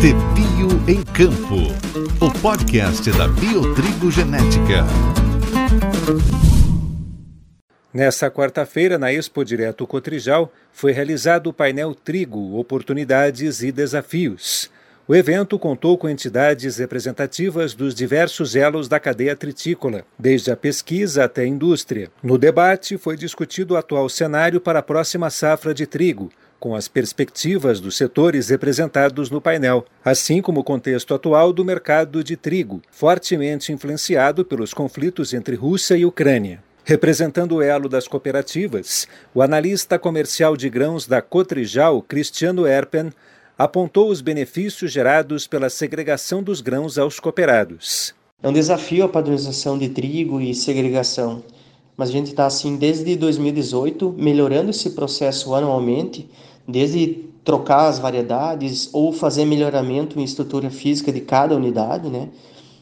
De Bio em Campo, o podcast da Biotrigo Genética. Nessa quarta-feira, na Expo Direto Cotrijal, foi realizado o painel Trigo, Oportunidades e Desafios. O evento contou com entidades representativas dos diversos elos da cadeia tritícola, desde a pesquisa até a indústria. No debate, foi discutido o atual cenário para a próxima safra de trigo, com as perspectivas dos setores representados no painel, assim como o contexto atual do mercado de trigo, fortemente influenciado pelos conflitos entre Rússia e Ucrânia. Representando o elo das cooperativas, o analista comercial de grãos da Cotrijal, Cristiano Erpen, apontou os benefícios gerados pela segregação dos grãos aos cooperados. É um desafio a padronização de trigo e segregação, mas a gente está assim desde 2018 melhorando esse processo anualmente, desde trocar as variedades ou fazer melhoramento em estrutura física de cada unidade, né?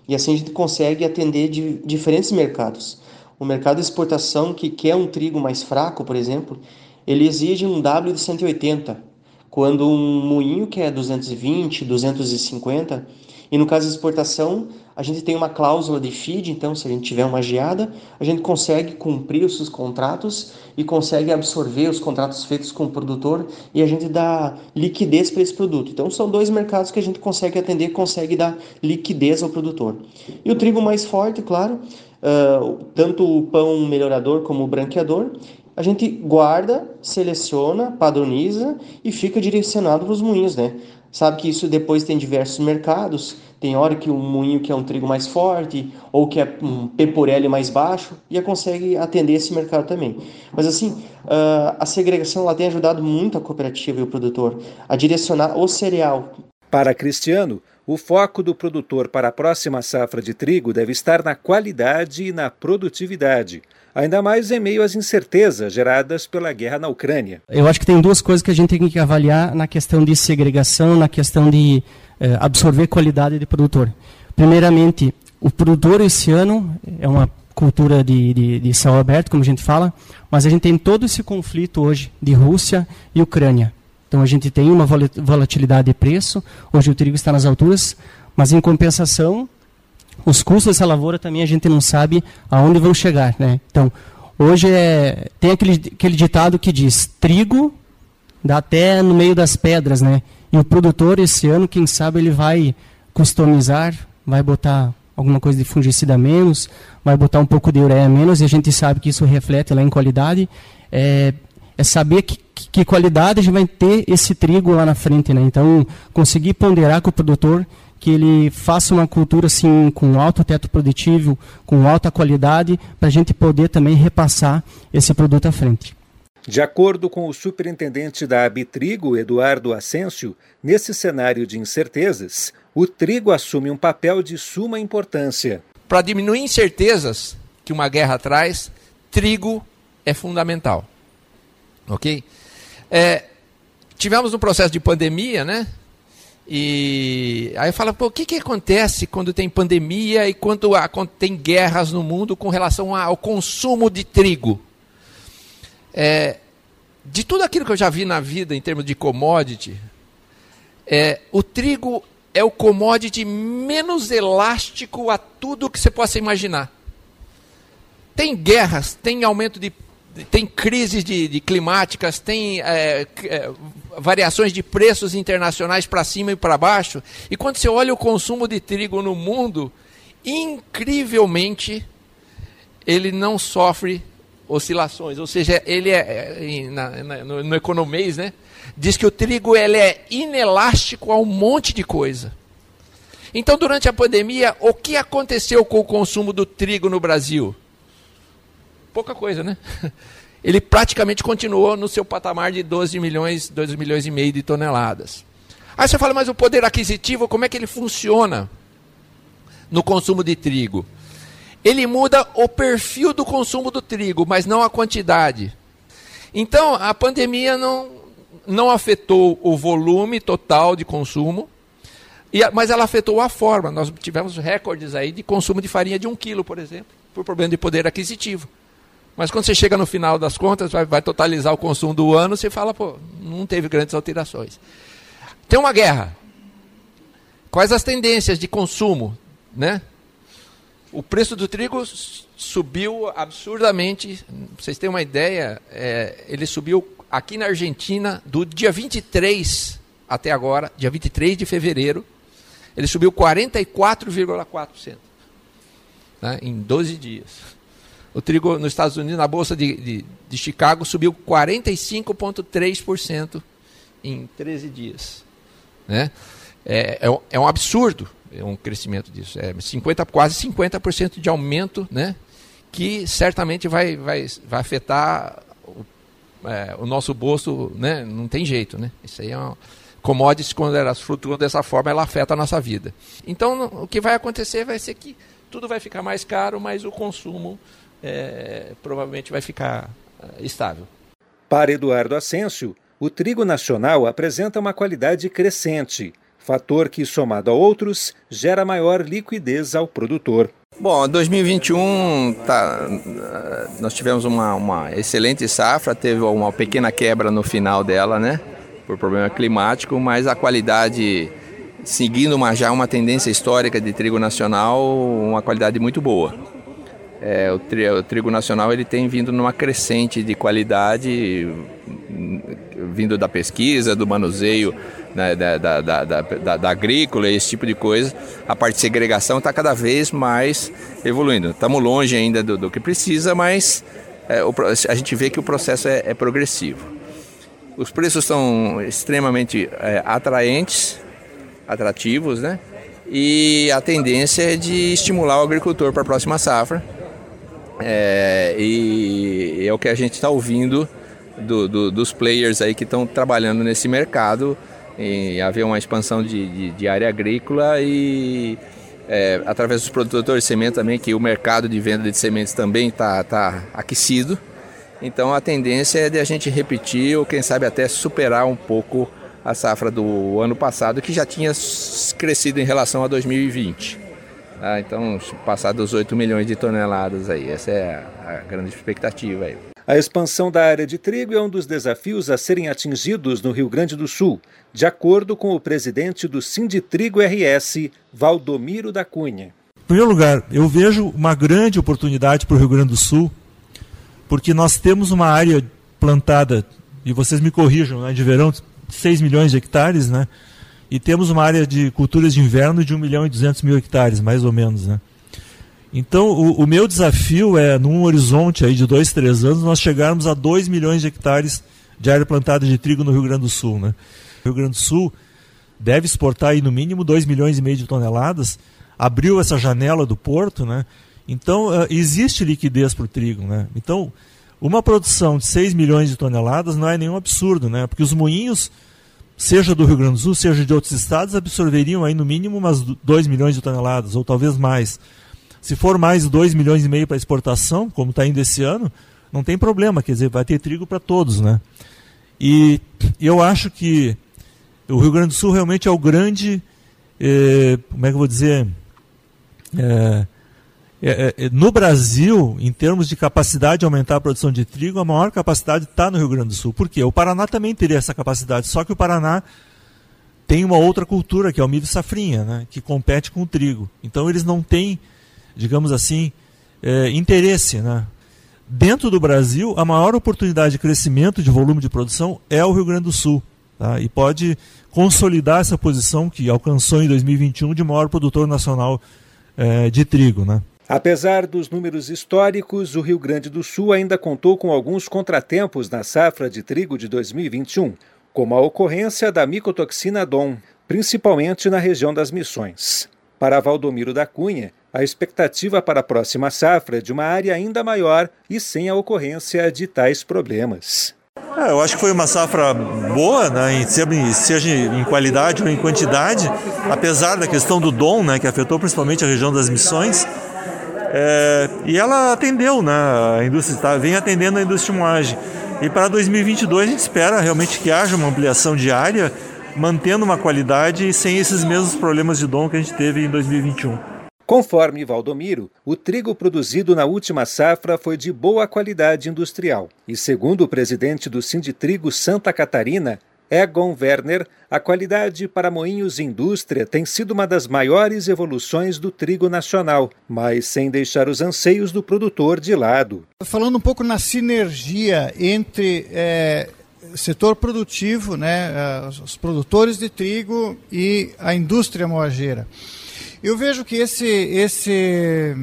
E assim a gente consegue atender de diferentes mercados. O mercado de exportação que quer um trigo mais fraco, por exemplo, ele exige um W de 180, quando um moinho que é 220, 250, e no caso de exportação, a gente tem uma cláusula de feed, então se a gente tiver uma geada, a gente consegue cumprir os seus contratos e consegue absorver os contratos feitos com o produtor e a gente dá liquidez para esse produto. Então são dois mercados que a gente consegue atender, consegue dar liquidez ao produtor. E o trigo mais forte, claro, uh, tanto o pão melhorador como o branqueador, a gente guarda, seleciona, padroniza e fica direcionado para os moinhos, né? Sabe que isso depois tem diversos mercados, tem hora que um moinho que é um trigo mais forte ou que é um peporelli mais baixo e consegue atender esse mercado também. Mas assim, uh, a segregação ela tem ajudado muito a cooperativa e o produtor a direcionar o cereal. Para Cristiano, o foco do produtor para a próxima safra de trigo deve estar na qualidade e na produtividade, ainda mais em meio às incertezas geradas pela guerra na Ucrânia. Eu acho que tem duas coisas que a gente tem que avaliar na questão de segregação, na questão de eh, absorver qualidade de produtor. Primeiramente, o produtor esse ano é uma cultura de, de, de céu aberto, como a gente fala, mas a gente tem todo esse conflito hoje de Rússia e Ucrânia. Então a gente tem uma volatilidade de preço, hoje o trigo está nas alturas, mas em compensação, os custos dessa lavoura também a gente não sabe aonde vão chegar. Né? Então, hoje é, tem aquele, aquele ditado que diz, trigo dá até no meio das pedras, né? E o produtor esse ano, quem sabe, ele vai customizar, vai botar alguma coisa de fungicida menos, vai botar um pouco de ureia menos, e a gente sabe que isso reflete lá em qualidade. É, é saber que que qualidade a gente vai ter esse trigo lá na frente, né? Então, conseguir ponderar com o produtor que ele faça uma cultura assim com alto teto produtivo, com alta qualidade, para a gente poder também repassar esse produto à frente. De acordo com o superintendente da Abitrigo, Eduardo Ascencio, nesse cenário de incertezas, o trigo assume um papel de suma importância. Para diminuir incertezas que uma guerra traz, trigo é fundamental. Ok? É, tivemos um processo de pandemia, né? E aí fala, pô, o que, que acontece quando tem pandemia e quando, quando tem guerras no mundo com relação ao consumo de trigo? É, de tudo aquilo que eu já vi na vida em termos de commodity, é, o trigo é o commodity menos elástico a tudo que você possa imaginar. Tem guerras, tem aumento de tem crises de, de climáticas, tem é, é, variações de preços internacionais para cima e para baixo. E quando você olha o consumo de trigo no mundo, incrivelmente ele não sofre oscilações. Ou seja, ele é, é na, na, no, no economês, né? Diz que o trigo ele é inelástico a um monte de coisa. Então, durante a pandemia, o que aconteceu com o consumo do trigo no Brasil? Pouca coisa, né? Ele praticamente continuou no seu patamar de 12 milhões, 2 milhões e meio de toneladas. Aí você fala, mas o poder aquisitivo, como é que ele funciona no consumo de trigo? Ele muda o perfil do consumo do trigo, mas não a quantidade. Então, a pandemia não, não afetou o volume total de consumo, mas ela afetou a forma. Nós tivemos recordes aí de consumo de farinha de um quilo, por exemplo, por problema de poder aquisitivo. Mas quando você chega no final das contas, vai, vai totalizar o consumo do ano, você fala, pô, não teve grandes alterações. Tem uma guerra. Quais as tendências de consumo, né? O preço do trigo subiu absurdamente. Pra vocês terem uma ideia, é, ele subiu aqui na Argentina do dia 23 até agora, dia 23 de fevereiro, ele subiu 44,4% né, em 12 dias. O trigo nos Estados Unidos, na Bolsa de, de, de Chicago, subiu 45,3% em 13 dias. Né? É, é, é, um absurdo é um crescimento disso. É 50, quase 50% de aumento, né? que certamente vai, vai, vai afetar o, é, o nosso bolso, né? não tem jeito. Né? Isso aí é uma commodities, quando elas flutuam dessa forma, ela afeta a nossa vida. Então, o que vai acontecer vai ser que tudo vai ficar mais caro, mas o consumo é, provavelmente vai ficar é, estável. Para Eduardo Ascencio, o trigo nacional apresenta uma qualidade crescente, fator que, somado a outros, gera maior liquidez ao produtor. Bom, 2021 tá, nós tivemos uma, uma excelente safra, teve uma pequena quebra no final dela, né? Por problema climático, mas a qualidade seguindo uma, já uma tendência histórica de trigo nacional, uma qualidade muito boa. É, o, tri, o, trigo nacional ele tem vindo numa crescente de qualidade, vindo da pesquisa, do manuseio né, da, da, da, da, agrícola, esse tipo de coisa. A parte de segregação está cada vez mais evoluindo. Estamos longe ainda do, do que precisa, mas é, o, a gente vê que o processo é, é progressivo. Os preços são extremamente é, atraentes, atrativos, né? E a tendência é de estimular o agricultor para a próxima safra. É, e é o que a gente está ouvindo do, do, dos players aí que estão trabalhando nesse mercado, em haver uma expansão de, de, de área agrícola e é, através dos produtores de semente também, que o mercado de venda de sementes também está tá aquecido. Então a tendência é de a gente repetir ou quem sabe até superar um pouco a safra do ano passado, que já tinha crescido em relação a 2020. Ah, então, passar dos 8 milhões de toneladas aí, essa é a, a grande expectativa aí. A expansão da área de trigo é um dos desafios a serem atingidos no Rio Grande do Sul, de acordo com o presidente do Sinditrigo RS, Valdomiro da Cunha. Em primeiro lugar, eu vejo uma grande oportunidade para o Rio Grande do Sul, porque nós temos uma área plantada, e vocês me corrijam, né, de verão, 6 milhões de hectares, né? E temos uma área de culturas de inverno de 1 milhão e 200 mil hectares, mais ou menos, né? Então, o, o, meu desafio é, num horizonte aí de dois, três anos, nós chegarmos a 2 milhões de hectares de área plantada de trigo no Rio Grande do Sul. Né? O Rio Grande do Sul deve exportar aí, no mínimo 2 milhões e meio de toneladas, abriu essa janela do porto, né? então uh, existe liquidez para o trigo. Né? Então, uma produção de 6 milhões de toneladas não é nenhum absurdo, né? Porque os moinhos, seja do Rio Grande do Sul, seja de outros estados, absorveriam aí no mínimo umas 2 milhões de toneladas, ou talvez mais. Se for mais 2 milhões e meio para exportação, como está indo esse ano, não tem problema, quer dizer, vai ter trigo para todos, né? E eu acho que o Rio Grande do Sul realmente é o grande, eh, como é que eu vou dizer, eh, é, é, no Brasil, em termos de capacidade de aumentar a produção de trigo, a maior capacidade está no Rio Grande do Sul. Por quê? O Paraná também teria essa capacidade, só que o Paraná tem uma outra cultura, que é o milho safrinha, né, que compete com o trigo. Então eles não têm, digamos assim, é, interesse. Né? Dentro do Brasil, a maior oportunidade de crescimento de volume de produção é o Rio Grande do Sul. Tá? E pode consolidar essa posição que alcançou em 2021 de maior produtor nacional é, de trigo. Né? Apesar dos números históricos, o Rio Grande do Sul ainda contou com alguns contratempos na safra de trigo de 2021, como a ocorrência da micotoxina DOM, principalmente na região das Missões. Para Valdomiro da Cunha, a expectativa para a próxima safra é de uma área ainda maior e sem a ocorrência de tais problemas. É, eu acho que foi uma safra boa, né, seja em qualidade ou em quantidade, apesar da questão do DOM, né, que afetou principalmente a região das Missões. É, e ela atendeu, né? A indústria tá, vem atendendo a indústria de moagem. E para 2022 a gente espera realmente que haja uma ampliação diária, mantendo uma qualidade e sem esses mesmos problemas de dom que a gente teve em 2021. Conforme Valdomiro, o trigo produzido na última safra foi de boa qualidade industrial. E segundo o presidente do Sinditrigo Santa Catarina, Egon Werner, a qualidade para moinhos indústria tem sido uma das maiores evoluções do trigo nacional, mas sem deixar os anseios do produtor de lado. Falando um pouco na sinergia entre é, setor produtivo, né, os produtores de trigo e a indústria moageira. Eu vejo que esse, esse,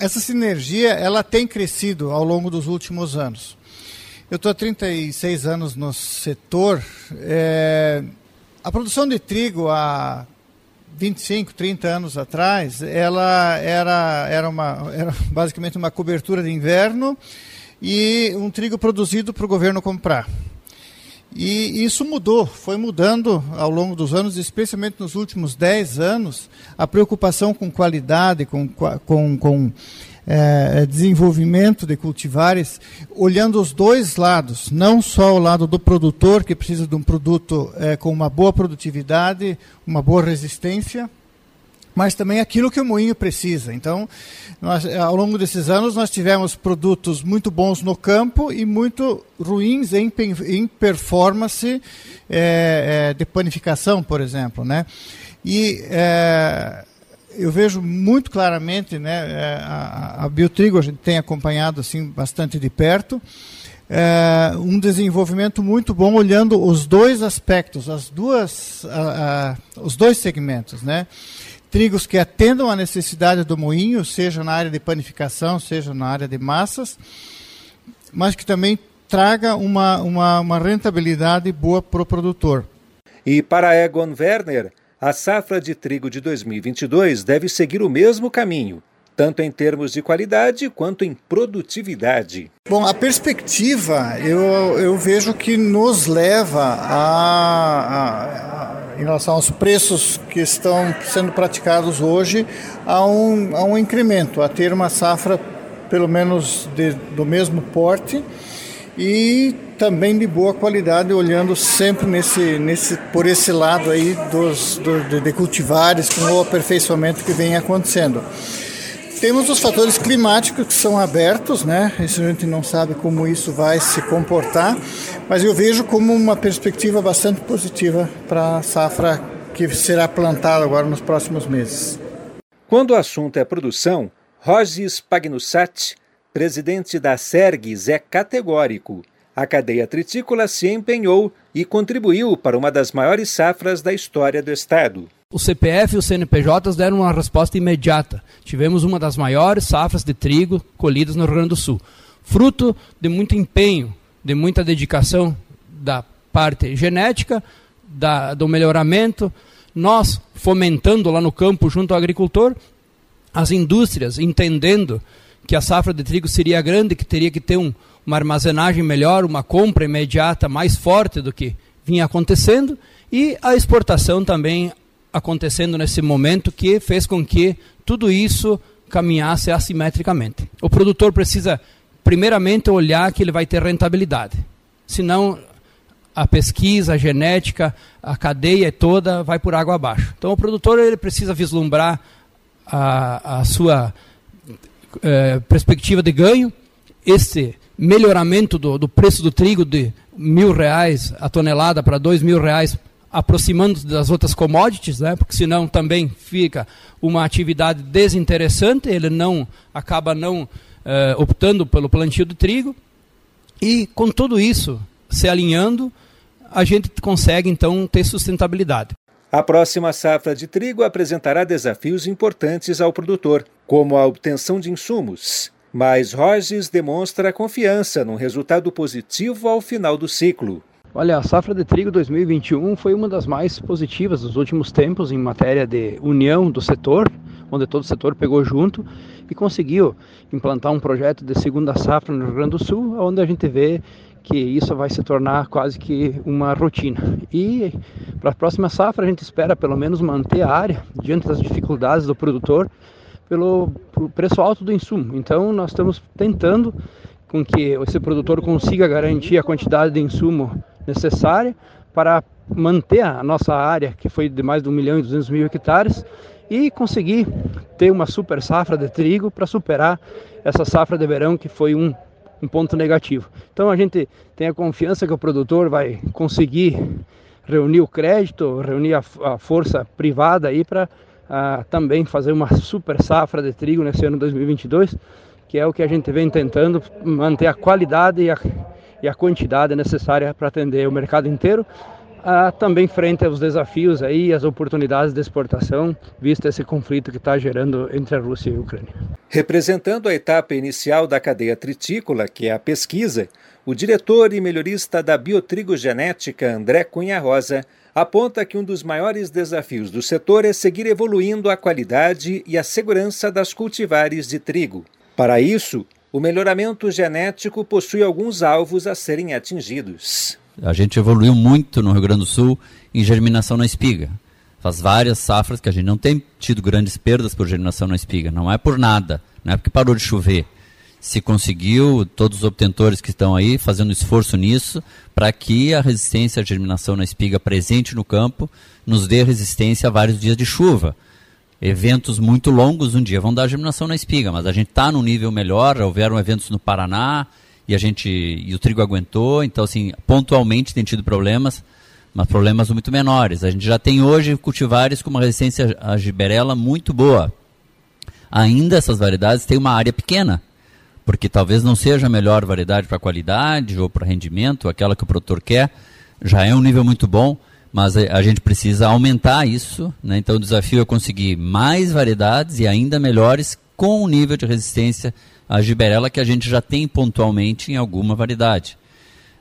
essa sinergia ela tem crescido ao longo dos últimos anos. Eu estou há 36 anos no setor. É, a produção de trigo há 25, 30 anos atrás, ela era, era, uma, era basicamente uma cobertura de inverno e um trigo produzido para o governo comprar. E isso mudou, foi mudando ao longo dos anos, especialmente nos últimos 10 anos, a preocupação com qualidade, com, com, com é, desenvolvimento de cultivares, olhando os dois lados, não só o lado do produtor, que precisa de um produto é, com uma boa produtividade, uma boa resistência, mas também aquilo que o moinho precisa. Então, nós, ao longo desses anos, nós tivemos produtos muito bons no campo e muito ruins em, em performance é, é, de panificação, por exemplo. Né? E é, eu vejo muito claramente, né, é, a, a Biotrigo a gente tem acompanhado assim, bastante de perto, é, um desenvolvimento muito bom olhando os dois aspectos, as duas, a, a, os dois segmentos, né? trigos que atendam à necessidade do moinho, seja na área de panificação, seja na área de massas, mas que também traga uma, uma, uma rentabilidade boa para o produtor. E para Egon Werner, a safra de trigo de 2022 deve seguir o mesmo caminho, tanto em termos de qualidade quanto em produtividade. Bom, a perspectiva eu, eu vejo que nos leva a, a, a em relação aos preços que estão sendo praticados hoje, a um, a um incremento, a ter uma safra pelo menos de, do mesmo porte e também de boa qualidade, olhando sempre nesse, nesse, por esse lado aí dos, do, de, cultivares com o aperfeiçoamento que vem acontecendo. Temos os fatores climáticos que são abertos, né? Isso a gente não sabe como isso vai se comportar, mas eu vejo como uma perspectiva bastante positiva para a safra que será plantada agora nos próximos meses. Quando o assunto é produção, Rogis Pagnussat, presidente da Sergues, é categórico. A cadeia tritícola se empenhou e contribuiu para uma das maiores safras da história do Estado o CPF e os CNPJs deram uma resposta imediata. Tivemos uma das maiores safras de trigo colhidas no Rio Grande do Sul. Fruto de muito empenho, de muita dedicação da parte genética, da, do melhoramento, nós fomentando lá no campo junto ao agricultor, as indústrias entendendo que a safra de trigo seria grande, que teria que ter um, uma armazenagem melhor, uma compra imediata mais forte do que vinha acontecendo, e a exportação também acontecendo nesse momento que fez com que tudo isso caminhasse assimetricamente. O produtor precisa, primeiramente, olhar que ele vai ter rentabilidade. Senão, a pesquisa, a genética, a cadeia toda vai por água abaixo. Então, o produtor ele precisa vislumbrar a, a sua é, perspectiva de ganho, esse melhoramento do, do preço do trigo de mil reais a tonelada para dois mil reais aproximando das outras commodities, né? porque senão também fica uma atividade desinteressante, ele não acaba não eh, optando pelo plantio do trigo. E com tudo isso se alinhando, a gente consegue então ter sustentabilidade. A próxima safra de trigo apresentará desafios importantes ao produtor, como a obtenção de insumos. Mas Rogers demonstra confiança num resultado positivo ao final do ciclo. Olha, a safra de trigo 2021 foi uma das mais positivas dos últimos tempos em matéria de união do setor, onde todo o setor pegou junto e conseguiu implantar um projeto de segunda safra no Rio Grande do Sul, onde a gente vê que isso vai se tornar quase que uma rotina. E para a próxima safra a gente espera pelo menos manter a área diante das dificuldades do produtor pelo, preço alto do insumo. Então nós estamos tentando com que esse produtor consiga garantir a quantidade de insumo necessária para manter a nossa área, que foi de mais de 1 milhão e 200 mil hectares, e conseguir ter uma super safra de trigo para superar essa safra de verão que foi um, um ponto negativo. Então a gente tem a confiança que o produtor vai conseguir reunir o crédito, reunir a, a força privada aí para uh, também fazer uma super safra de trigo nesse ano 2022, que é o que a gente vem tentando manter a qualidade e a, e a quantidade necessária para atender o mercado inteiro ah, também frente aos desafios aí, as oportunidades de exportação, visto esse conflito que está gerando entre a Rússia e a Ucrânia. Representando a etapa inicial da cadeia tritícola, que é a pesquisa, o diretor e melhorista da Biotrigo Genética, André Cunha Rosa, aponta que um dos maiores desafios do setor é seguir evoluindo a qualidade e a segurança das cultivares de trigo. Para isso, o melhoramento genético possui alguns alvos a serem atingidos. A gente evoluiu muito no Rio Grande do Sul em germinação na espiga. Faz várias safras que a gente não tem tido grandes perdas por germinação na espiga. Não é por nada, não é porque parou de chover. Se conseguiu, todos os obtentores que estão aí fazendo esforço nisso, para que a resistência à germinação na espiga presente no campo nos dê resistência a vários dias de chuva. Eventos muito longos um dia vão dar germinação na espiga, mas a gente está num nível melhor. Houveram eventos no Paraná, e a gente e o trigo aguentou, então assim, pontualmente tem tido problemas, mas problemas muito menores. A gente já tem hoje cultivares com uma resistência à giberela muito boa. Ainda essas variedades têm uma área pequena, porque talvez não seja a melhor variedade para qualidade ou para rendimento, aquela que o produtor quer, já é um nível muito bom, mas a gente precisa aumentar isso, né? então o desafio é conseguir mais variedades e ainda melhores com um nível de resistência a giberela que a gente já tem pontualmente em alguma variedade.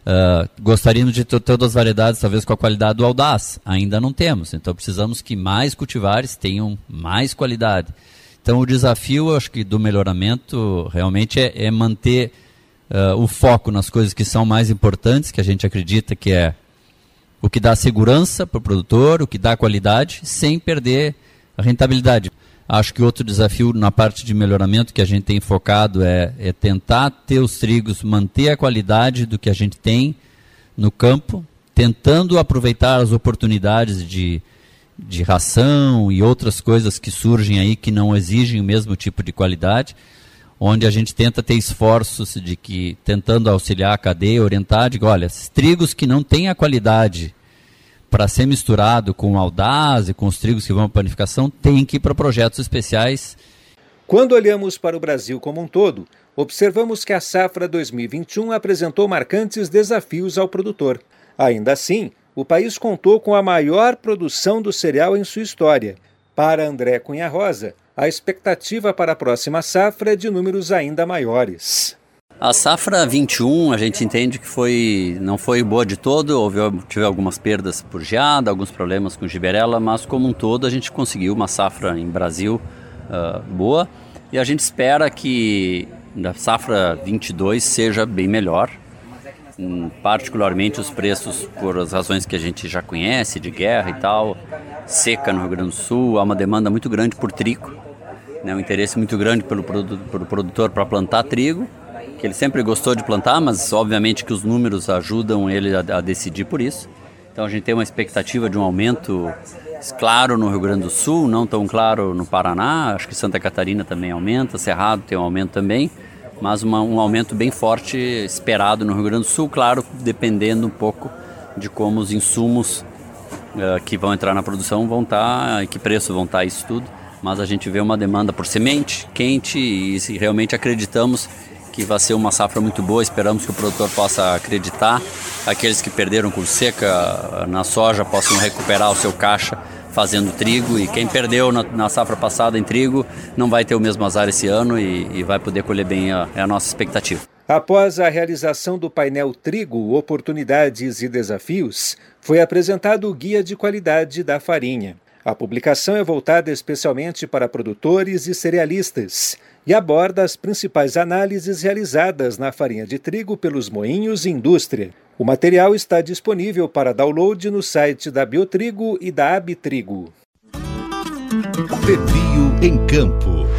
Uh, gostaríamos de ter todas as variedades, talvez com a qualidade do audaz. Ainda não temos. Então precisamos que mais cultivares tenham mais qualidade. Então o desafio, acho que do melhoramento realmente é, é manter uh, o foco nas coisas que são mais importantes, que a gente acredita que é o que dá segurança para o produtor, o que dá qualidade, sem perder a rentabilidade. Acho que outro desafio na parte de melhoramento que a gente tem focado é, é tentar ter os trigos, manter a qualidade do que a gente tem no campo, tentando aproveitar as oportunidades de, de ração e outras coisas que surgem aí que não exigem o mesmo tipo de qualidade, onde a gente tenta ter esforços de que, tentando auxiliar a cadeia, orientar, digo, olha, trigos que não têm a qualidade para ser misturado com audaz e com os trigos que vão para panificação, tem que ir para projetos especiais. Quando olhamos para o Brasil como um todo, observamos que a safra 2021 apresentou marcantes desafios ao produtor. Ainda assim, o país contou com a maior produção do cereal em sua história. Para André Cunha Rosa, a expectativa para a próxima safra é de números ainda maiores. A safra 21 a gente entende que foi não foi boa de todo, houve tive algumas perdas por geada, alguns problemas com giberela, mas como um todo a gente conseguiu uma safra em Brasil uh, boa. E a gente espera que a safra 22 seja bem melhor, um, particularmente os preços por as razões que a gente já conhece de guerra e tal, seca no Rio Grande do Sul, há uma demanda muito grande por trigo, né, um interesse muito grande pelo, pelo produtor para plantar trigo que ele sempre gostou de plantar, mas obviamente que os números ajudam ele a, a decidir por isso. Então a gente tem uma expectativa de um aumento claro no Rio Grande do Sul, não tão claro no Paraná, acho que Santa Catarina também aumenta, Cerrado tem um aumento também, mas uma, um aumento bem forte esperado no Rio Grande do Sul, claro, dependendo um pouco de como os insumos uh, que vão entrar na produção vão estar, tá, que preço vão estar tá isso tudo, mas a gente vê uma demanda por semente quente e realmente acreditamos que vai ser uma safra muito boa. Esperamos que o produtor possa acreditar. Aqueles que perderam com seca na soja possam recuperar o seu caixa fazendo trigo. E quem perdeu na, na safra passada em trigo não vai ter o mesmo azar esse ano e, e vai poder colher bem. A, é a nossa expectativa. Após a realização do painel Trigo, Oportunidades e Desafios, foi apresentado o Guia de Qualidade da Farinha. A publicação é voltada especialmente para produtores e cerealistas e aborda as principais análises realizadas na farinha de trigo pelos moinhos e indústria. O material está disponível para download no site da Biotrigo e da Abitrigo. Pepio em Campo.